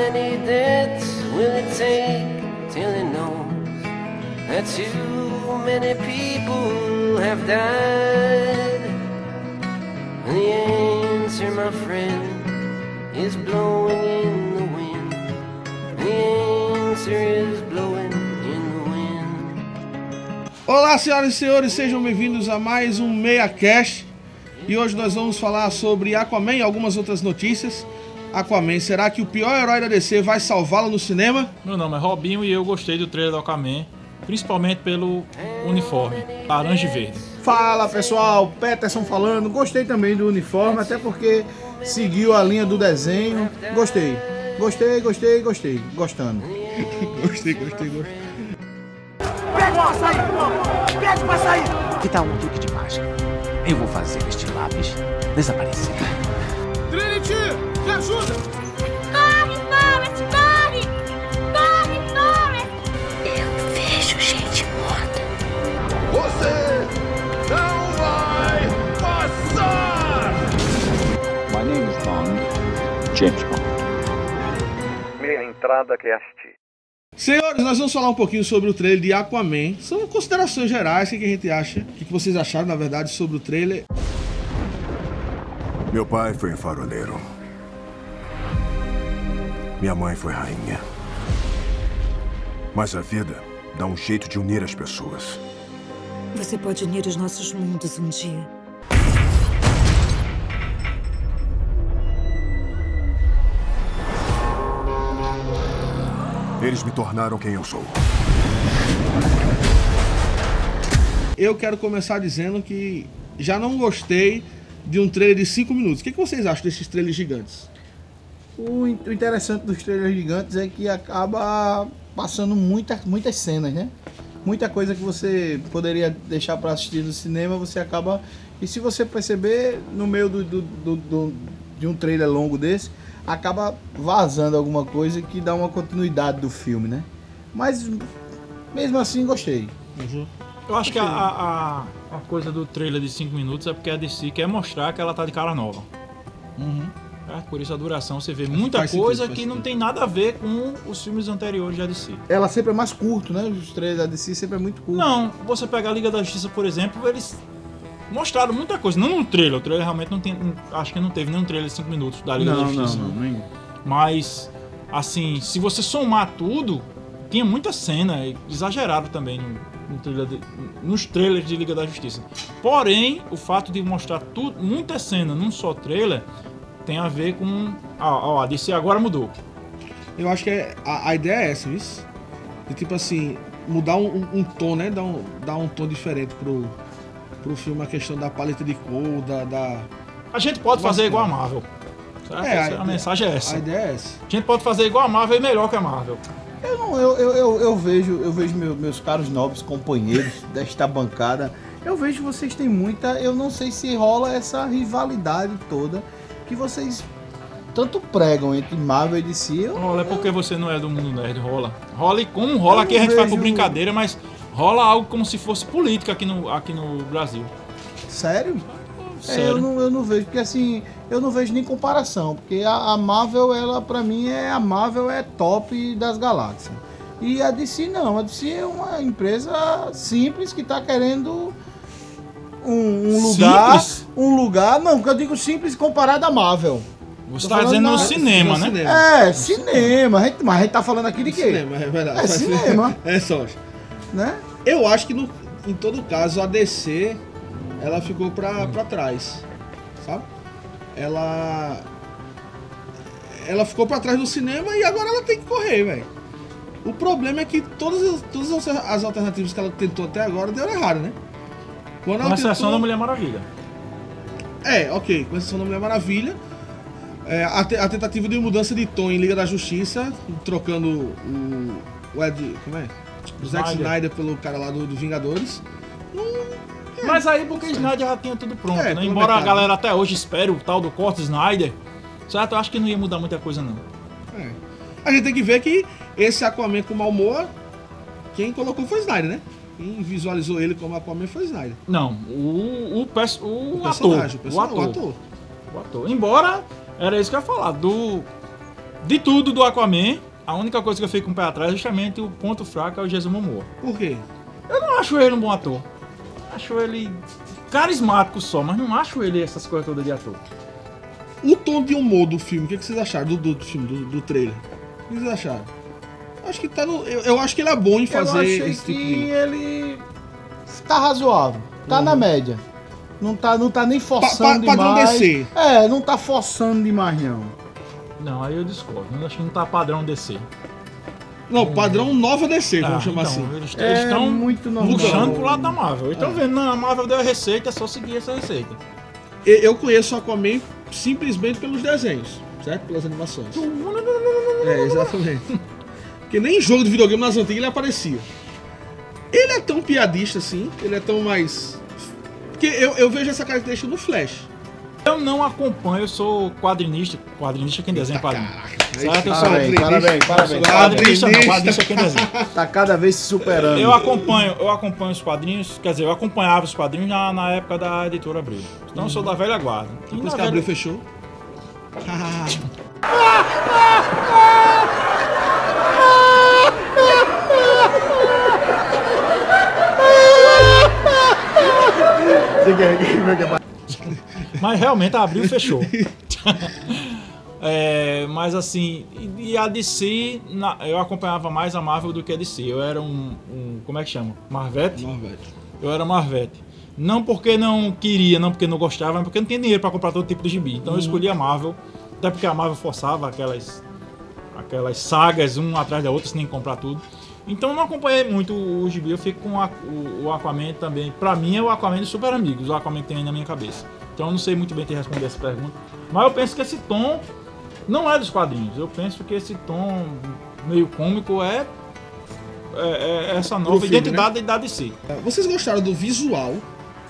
many deaths will it take till it knows that too many people have died? The answer, my friend, is blowing in the wind. The answer is blowing in the wind. Olá, senhoras e senhores, sejam bem-vindos a mais um Meia Cast. E hoje nós vamos falar sobre Aquaman e algumas outras notícias. Aquaman, será que o pior herói da DC vai salvá-lo no cinema? Meu nome é Robinho e eu gostei do trailer do Aquaman, principalmente pelo uniforme, laranja e verde. Fala pessoal, Peterson falando. Gostei também do uniforme, até porque seguiu a linha do desenho. Gostei, gostei, gostei, gostei. Gostando. gostei, gostei, gostei. Pede pra sair! Pede pra sair! Que tal um truque de mágica? Eu vou fazer este lápis desaparecer. Trinity, me ajuda! Corre, Forrest, corre! Corre, Forrest! Eu vejo gente morta. Você não vai passar! My name is Bond, James Bond. Minha entrada cast. Senhores, nós vamos falar um pouquinho sobre o trailer de Aquaman. São considerações gerais, o que a gente acha, o que vocês acharam, na verdade, sobre o trailer. Meu pai foi um faroleiro. Minha mãe foi rainha. Mas a vida dá um jeito de unir as pessoas. Você pode unir os nossos mundos um dia. Eles me tornaram quem eu sou. Eu quero começar dizendo que já não gostei de um trailer de 5 minutos. O que, que vocês acham desses trailers gigantes? O in- o interessante dos trailers gigantes é que acaba passando muita, muitas cenas, né? Muita coisa que você poderia deixar para assistir no cinema, você acaba. E se você perceber, no meio do, do- do- do- de um trailer longo desse, acaba vazando alguma coisa que dá uma continuidade do filme, né? Mas mesmo assim gostei. Eu acho que a, a, a- coisa do trailer de 5 minutos é porque a DC quer mostrar que ela tá de cara nova. É, por isso a duração, você vê muita Faz sentido, coisa faz que não sentido. tem nada a ver com os filmes anteriores da DC. Ela sempre é mais curto, né? Os trailers da DC sempre é muito curto. Não, você pega a Liga da Justiça, por exemplo, eles mostraram muita coisa. Não no trailer, o trailer realmente não tem. Acho que não teve nenhum trailer de 5 minutos da Liga da não, não, Justiça. não, nem- Mas, assim, se você somar tudo, tinha muita cena exagerado também no, no trailer de- nos trailers de Liga da Justiça. Porém, o fato de mostrar tudo, muita cena num só trailer tem a ver com. Ó, ó, a DC agora mudou. Eu acho que é- a, a ideia é essa, isso. De tipo assim, mudar um, um- um tom, né? Dar um, dar um tom diferente pro, pro filme, a questão da paleta de cor, da. da... A gente pode fazer igual a Marvel. É, a a, ideia- mensagem é essa. A ideia é essa. A gente pode fazer igual a Marvel e melhor que a Marvel. Eu, não, eu, eu, eu, eu vejo, eu vejo meu- meus caros nobres companheiros desta bancada. Eu vejo vocês têm muita. Eu não sei se rola essa rivalidade toda que vocês tanto pregam entre Marvel e DC. Eu, Rola é porque você não é do mundo nerd, rola. Rola e como rola, aqui a gente faz por vejo- brincadeira, mas rola algo como se fosse política aqui no, aqui no Brasil. sério? É, eu, não, eu não vejo, porque assim, eu não vejo nem comparação. Porque a, a Marvel, ela pra mim é. A Marvel é top das galáxias. E a DC não, a DC é uma empresa simples que tá querendo um, um lugar. Simples? Um lugar, não, que eu digo simples comparado à Marvel. Você Tô tá falando dizendo no na- cinema, né? cinema. É, cinema, a gente- mas a gente tá falando aqui de quê? Cinema, é verdade. É cinema. é só. Né? Eu acho que no, em todo caso a DC ela ficou pra, pra trás. Sabe? Ela. Ela ficou pra trás do cinema e agora ela tem que correr, velho. O problema é que todas, as- todas as- as alternativas que ela tentou até agora deram errado, né? Quando Com exceção tentou- da Mulher Maravilha. É, ok, com exceção da Mulher Maravilha. É, a, te- a tentativa de mudança de tom em Liga da Justiça, trocando o, o Ed. Como é? O Zack Snyder. Pelo cara lá do, do Vingadores. Mas aí porque Snyder já tinha tudo pronto, É, né? Embora a galera até hoje espere o tal do corte Snyder, certo? Eu acho que não ia mudar muita coisa, não. É. A gente tem que ver que esse Aquaman com Malmoa, quem colocou foi Snyder, né? Quem visualizou ele como Aquaman foi Snyder. Não, o, o, o, O ator, personagem, o, o personagem, ator. o ator. O ator. Embora, era isso que eu ia falar, do De tudo do Aquaman, a única coisa que eu fico com o pé atrás é justamente o ponto fraco é o Jason Momoa. Por quê? Eu não acho ele um bom ator. Acho ele carismático só, mas não acho ele essas coisas todas de ator. O tom de humor do filme, o que, que vocês acharam do, do, do filme, do, do trailer? O que vocês acharam? Acho que tá no. Eu, eu acho que ele é bom em Eu fazer achei esse que tipo de. ele tá razoável, tá na média. Não tá, não tá nem forçando pa- padrão demais. DC. É, não tá forçando demais não. Não, aí eu discordo. Eu acho que não tá padrão DC. Não, padrão nova DC, vamos Ah, chamar então, assim. Eles É estão muito normal. puxando pro lado da Marvel. Eles estão É. vendo, não, a Marvel deu a receita, é só seguir essa receita. E- Eu conheço o Aquaman simplesmente pelos desenhos, certo? Pelas animações. É, exatamente. Porque nem em jogo de videogame nas antigas ele aparecia. Ele é tão piadista assim, ele é tão mais. Porque eu, eu vejo essa característica no Flash. Eu não acompanho, eu sou quadrinista. Quadrinista é quem desenha quadrinho. Certo? Eu sou Parabéns, parabéns, parabéns. quadrinista, não, quadrinista é quem desenha. Tá cada vez se superando. Eu acompanho, eu acompanho os quadrinhos, quer dizer, eu acompanhava os quadrinhos na, na época da editora Abril. Então eu sou da velha guarda. E Depois que abriu, velha- fechou. Mas realmente a Abril fechou. É, mas assim, e e a DC, na- eu acompanhava mais a Marvel do que a DC. Eu era um, um- como é que chama? Marvete? Marvete. Eu era Marvete. Não porque não queria, não porque não gostava, mas porque não tinha dinheiro pra comprar todo tipo de gibi. Então eu escolhi a Marvel, até porque a Marvel forçava aquelas aquelas sagas um atrás da outra, sem nem comprar tudo. Então eu não acompanhei muito o gibi, eu fico com a- o, o Aquaman também. Pra mim é o Aquaman dos Super Amigos, o Aquaman que tem aí na minha cabeça. Então eu não sei muito bem te responder essa pergunta. Mas eu penso que esse tom não é dos quadrinhos. Eu penso que esse tom meio cômico é, é- é essa nova filme, identidade da DC. Vocês gostaram do visual?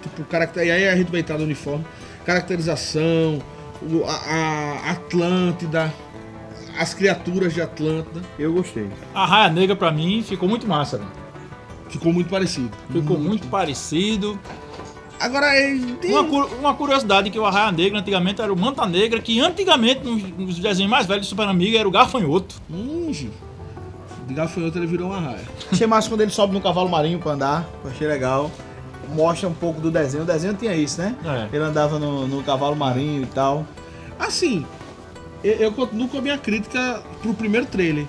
Tipo, caracter... e aí a gente vai entrar no uniforme. Caracterização, o- a, a Atlântida, as criaturas de Atlântida. Eu gostei. A Raia Negra pra mim ficou muito massa, velho. Ficou muito parecido. Ficou muito parecido. Agora, é, tem- Uma, cu- uma curiosidade que o Arraia Negra antigamente era o Manta Negra, que antigamente nos, nos desenhos mais velhos do Super Amigo era o Gafanhoto. Hum, gente. De gafanhoto ele virou uma raia. Achei massa quando ele sobe no cavalo marinho pra andar. Achei legal. Mostra um pouco do desenho. O desenho tinha isso, né? É. Ele andava no, no cavalo marinho e tal. Assim, eu, eu continuo com a minha crítica pro primeiro trailer.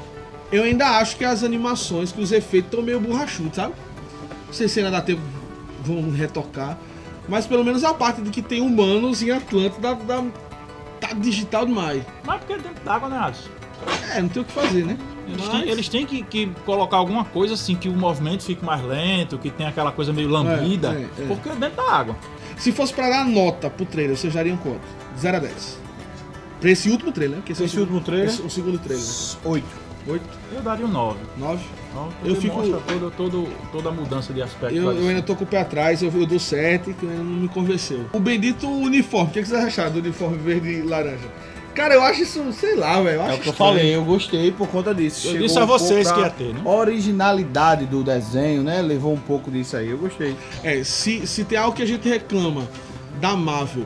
Eu ainda acho que as animações, que os efeitos estão meio borrachudos, sabe? Não sei se ainda dá tempo, vão retocar. Mas pelo menos a parte de que tem humanos em Atlântida dá, dá- tá digital demais. Mas porque é dentro d'água, né, Alisson? É, não tem o que fazer, né? Eles Mas- têm, eles têm que, que colocar alguma coisa assim, que o movimento fique mais lento, que tenha aquela coisa meio lambida, É, é, é. porque é dentro da água. Se fosse pra dar nota pro trailer, vocês dariam quanto? 0 a 10. Pra esse último trailer, né? Que Esse é o último trailer? esse- O segundo trailer. Oito. 8, Eu daria um 9. 9. Eu Eu fico- todo, todo, toda a mudança de aspecto. Eu, eu ainda tô com o pé atrás, eu, eu dou 7, que ainda não me convenceu. O bendito uniforme, o que, que vocês acharam do uniforme verde e laranja? Cara, eu acho isso, sei lá, velho. eu É acho o que eu estranho. falei, eu gostei por conta disso. Eu Chegou disse a um vocês que ia ter, né? Originalidade do desenho, né? Levou um pouco disso aí, eu gostei. É, se, se tem algo que a gente reclama da Marvel,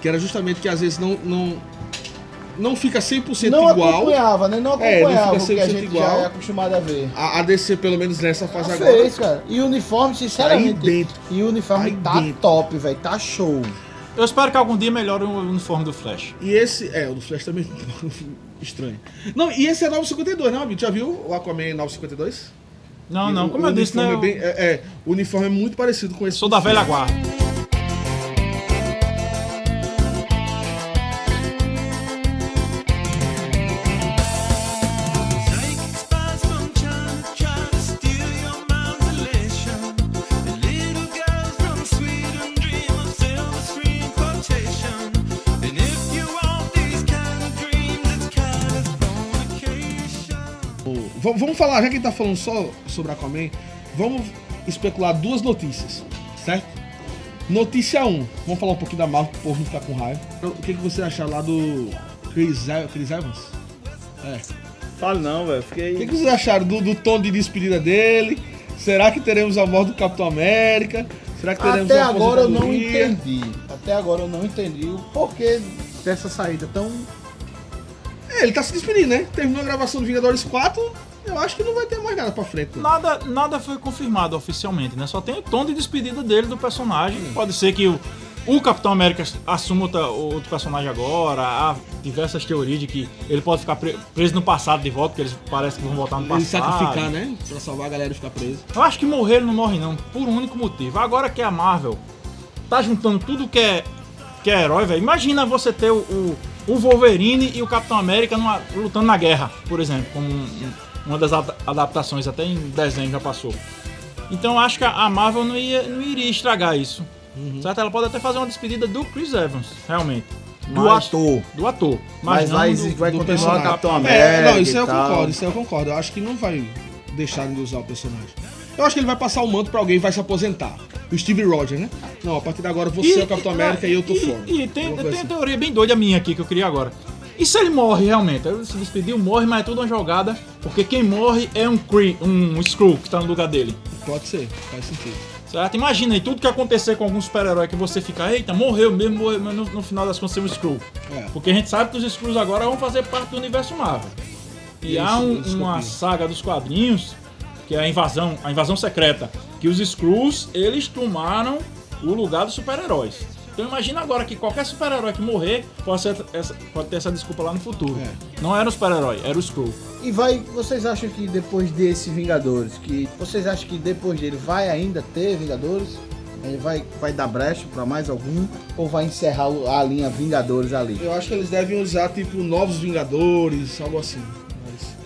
que era justamente que às vezes não, não, não fica 100% Não igual. acompanhava, né? Não É, não acompanhava fica o que a 100% gente igual. já é acostumado a ver. A, a DC, pelo menos nessa fase agora. fez, cara. E o uniforme, sinceramente. Tá aí dentro. E o uniforme Tá tá, top, velho. Tá show. Eu espero que algum dia melhore o uniforme do Flash. E esse. É, o do Flash também. estranho. Não, e esse é 952, não, amigo? Já viu o Aquaman 952? Não, E não, o- como o eu disse, né? é bem- é, é, o uniforme é muito parecido com esse. sou da velha guarda. Vamos falar, já que a gente tá falando só sobre Aquaman, vamos especular duas notícias, certo? Notícia 1, vamos falar um pouquinho da Marvel pro povo não ficar com raiva. O que, que você achar lá do Chris, Chris Evans? É. Fale não, velho. O que, Fiquei. que vocês acharam do, do tom de despedida dele? Será que teremos a morte do Capitão América? Será que teremos Até agora eu não entendi. Até agora eu não entendi o porquê dessa saída tão. É, ele tá se despedindo, né? Terminou a gravação do Vingadores 4, eu acho que não vai ter mais nada pra frente. não. Nada, nada foi confirmado oficialmente, né? Só tem o tom de despedida dele do personagem. Pode ser que o, o Capitão América assuma outra, outro personagem agora. Há diversas teorias de que ele pode ficar pre- preso no passado de volta, porque eles parecem que vão voltar no passado. sacrificar, né? Pra salvar a galera e ficar preso. Eu acho que morrer ele não morre não, por um único motivo. Agora que a Marvel tá juntando tudo que é, que é herói, velho. Imagina você ter o, o, o Wolverine e o Capitão América numa- lutando na guerra, por exemplo, como um- um- uma das ada- adaptações, até em desenho já passou. Então eu acho que a- Marvel não, ia, não iria estragar isso. Certo? Ela pode até fazer uma despedida do Chris Evans, realmente. Do Mas- ator. Do ator. Mas não vai- do- vai do continuar. Capitão É, América não, isso e eu concordo, isso eu concordo. Eu acho que não vai deixar de usar o personagem. Eu acho que ele vai passar o manto pra alguém e vai se aposentar. O Steve Rogers, né? Não, a partir de agora você é o Capitão América e eu tô e, fora. E tem, tem assim. teoria bem doida minha aqui que eu queria agora. E se ele morre realmente? Ele se despediu, morre, mas é tudo uma jogada, porque quem morre é um Kree, um Skrull que tá no lugar dele. Pode ser, faz sentido. Certo? Imagina aí tudo que acontecer com algum super-herói que você fica, eita, morreu mesmo, morreu, mas no, no final das contas ser um Skrull. É. Porque a gente sabe que os Skrulls agora vão fazer parte do universo Marvel. E Isso, há um- uma saga dos quadrinhos, que é a invasão, a invasão secreta, que os Skrulls, eles tomaram o lugar dos super-heróis. Então imagina agora que qualquer super-herói que morrer pode, ser essa- pode ter essa desculpa lá no futuro. É. Não era o super-herói, era o Skrull. E vai, vocês acham que depois desse Vingadores, que vocês acham que depois dele vai ainda ter Vingadores? Ele vai, vai dar brecha pra mais algum? Ou vai encerrar a linha Vingadores ali? Eu acho que eles devem usar, tipo, Novos Vingadores, algo assim. Mas-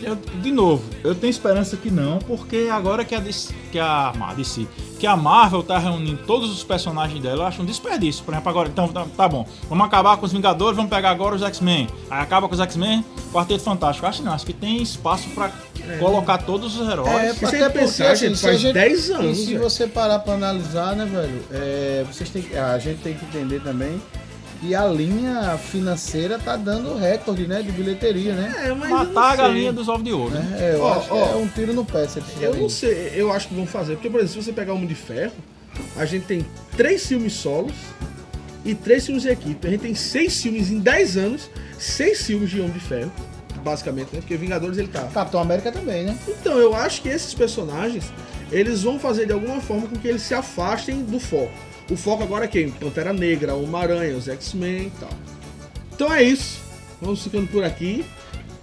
Eu- de novo, eu tenho esperança que não, porque agora que a DC, que a, a DC, que a Marvel tá reunindo todos os personagens dela, eu acho um desperdício. Por exemplo, agora, então tá, tá bom, vamos acabar com os Vingadores, vamos pegar agora os X-Men. Aí acaba com os X-Men, Quarteto Fantástico. Acho que não, acho que tem espaço pra colocar todos os heróis. É, você até pensar, assim, gente, faz gente- 10 anos, E se velho. você parar pra analisar, né, velho? é, vocês têm, a gente tem que entender também que a linha financeira tá dando recorde, né, de bilheteria, né? É, mas Matar a galinha dos ovos de ouro. né? É, eu Ó, acho ó, que é um tiro no pé se eles Eu não isso. sei, eu acho que vão fazer. Porque, por exemplo, se você pegar o Homem de Ferro, a gente tem três filmes solos e três filmes de equipe. A gente tem seis filmes em 10 anos, seis filmes de Homem de Ferro, basicamente, né? Porque Vingadores ele tá. Capitão América também, né? Então, eu acho que esses personagens, eles vão fazer de alguma forma com que eles se afastem do foco. O foco agora é quem? Pantera Negra, Homem-Aranha, os X-Men e tal. Então é isso. Vamos ficando por aqui.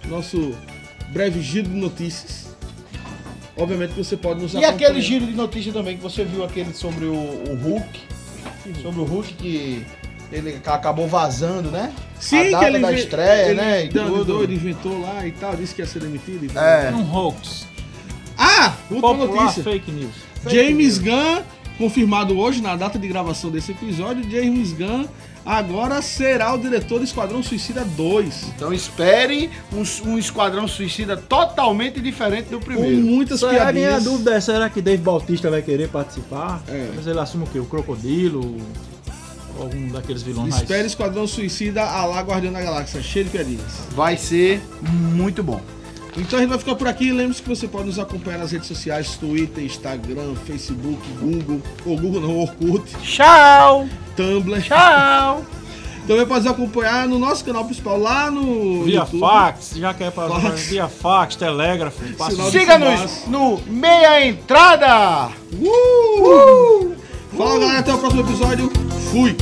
Nosso breve giro de notícias. Obviamente que você pode nos E acompanhar. aquele giro de notícia também que você viu aquele sobre o, o Hulk, sobre o Hulk que ele acabou vazando, né? Sim, a que data ele da estreia, ele né? E dando tudo. doido, inventou lá e tal, disse que ia ser demitido. E. É. Um hoax. Ah, última Popular notícia. fake news. James Gunn, confirmado hoje na data de gravação desse episódio, James Gunn agora será o diretor do Esquadrão Suicida 2. Então espere um, um Esquadrão Suicida totalmente diferente do Com primeiro. muitas Só é a minha piadinhas. dúvida é, será que Dave Bautista vai querer participar? É. Mas ele assume o quê? O Crocodilo? Ou algum daqueles vilões mais- Espere Esquadrão Suicida a lá Guardião da Galáxia, cheio de piadinhas. Vai ser muito bom. Então a gente vai ficar por aqui. Lembre-se que você pode nos acompanhar nas redes sociais: Twitter, Instagram, Facebook, Google, ou Google não, Orkut, Tchau! Tumblr. Tchau! Também pode nos acompanhar no nosso canal principal lá no. Via YouTube. fax, já quer fazer Fax. via fax, telégrafo, Siga-nos no Meia Entrada! Uh! Fala galera, até o próximo episódio. Fui!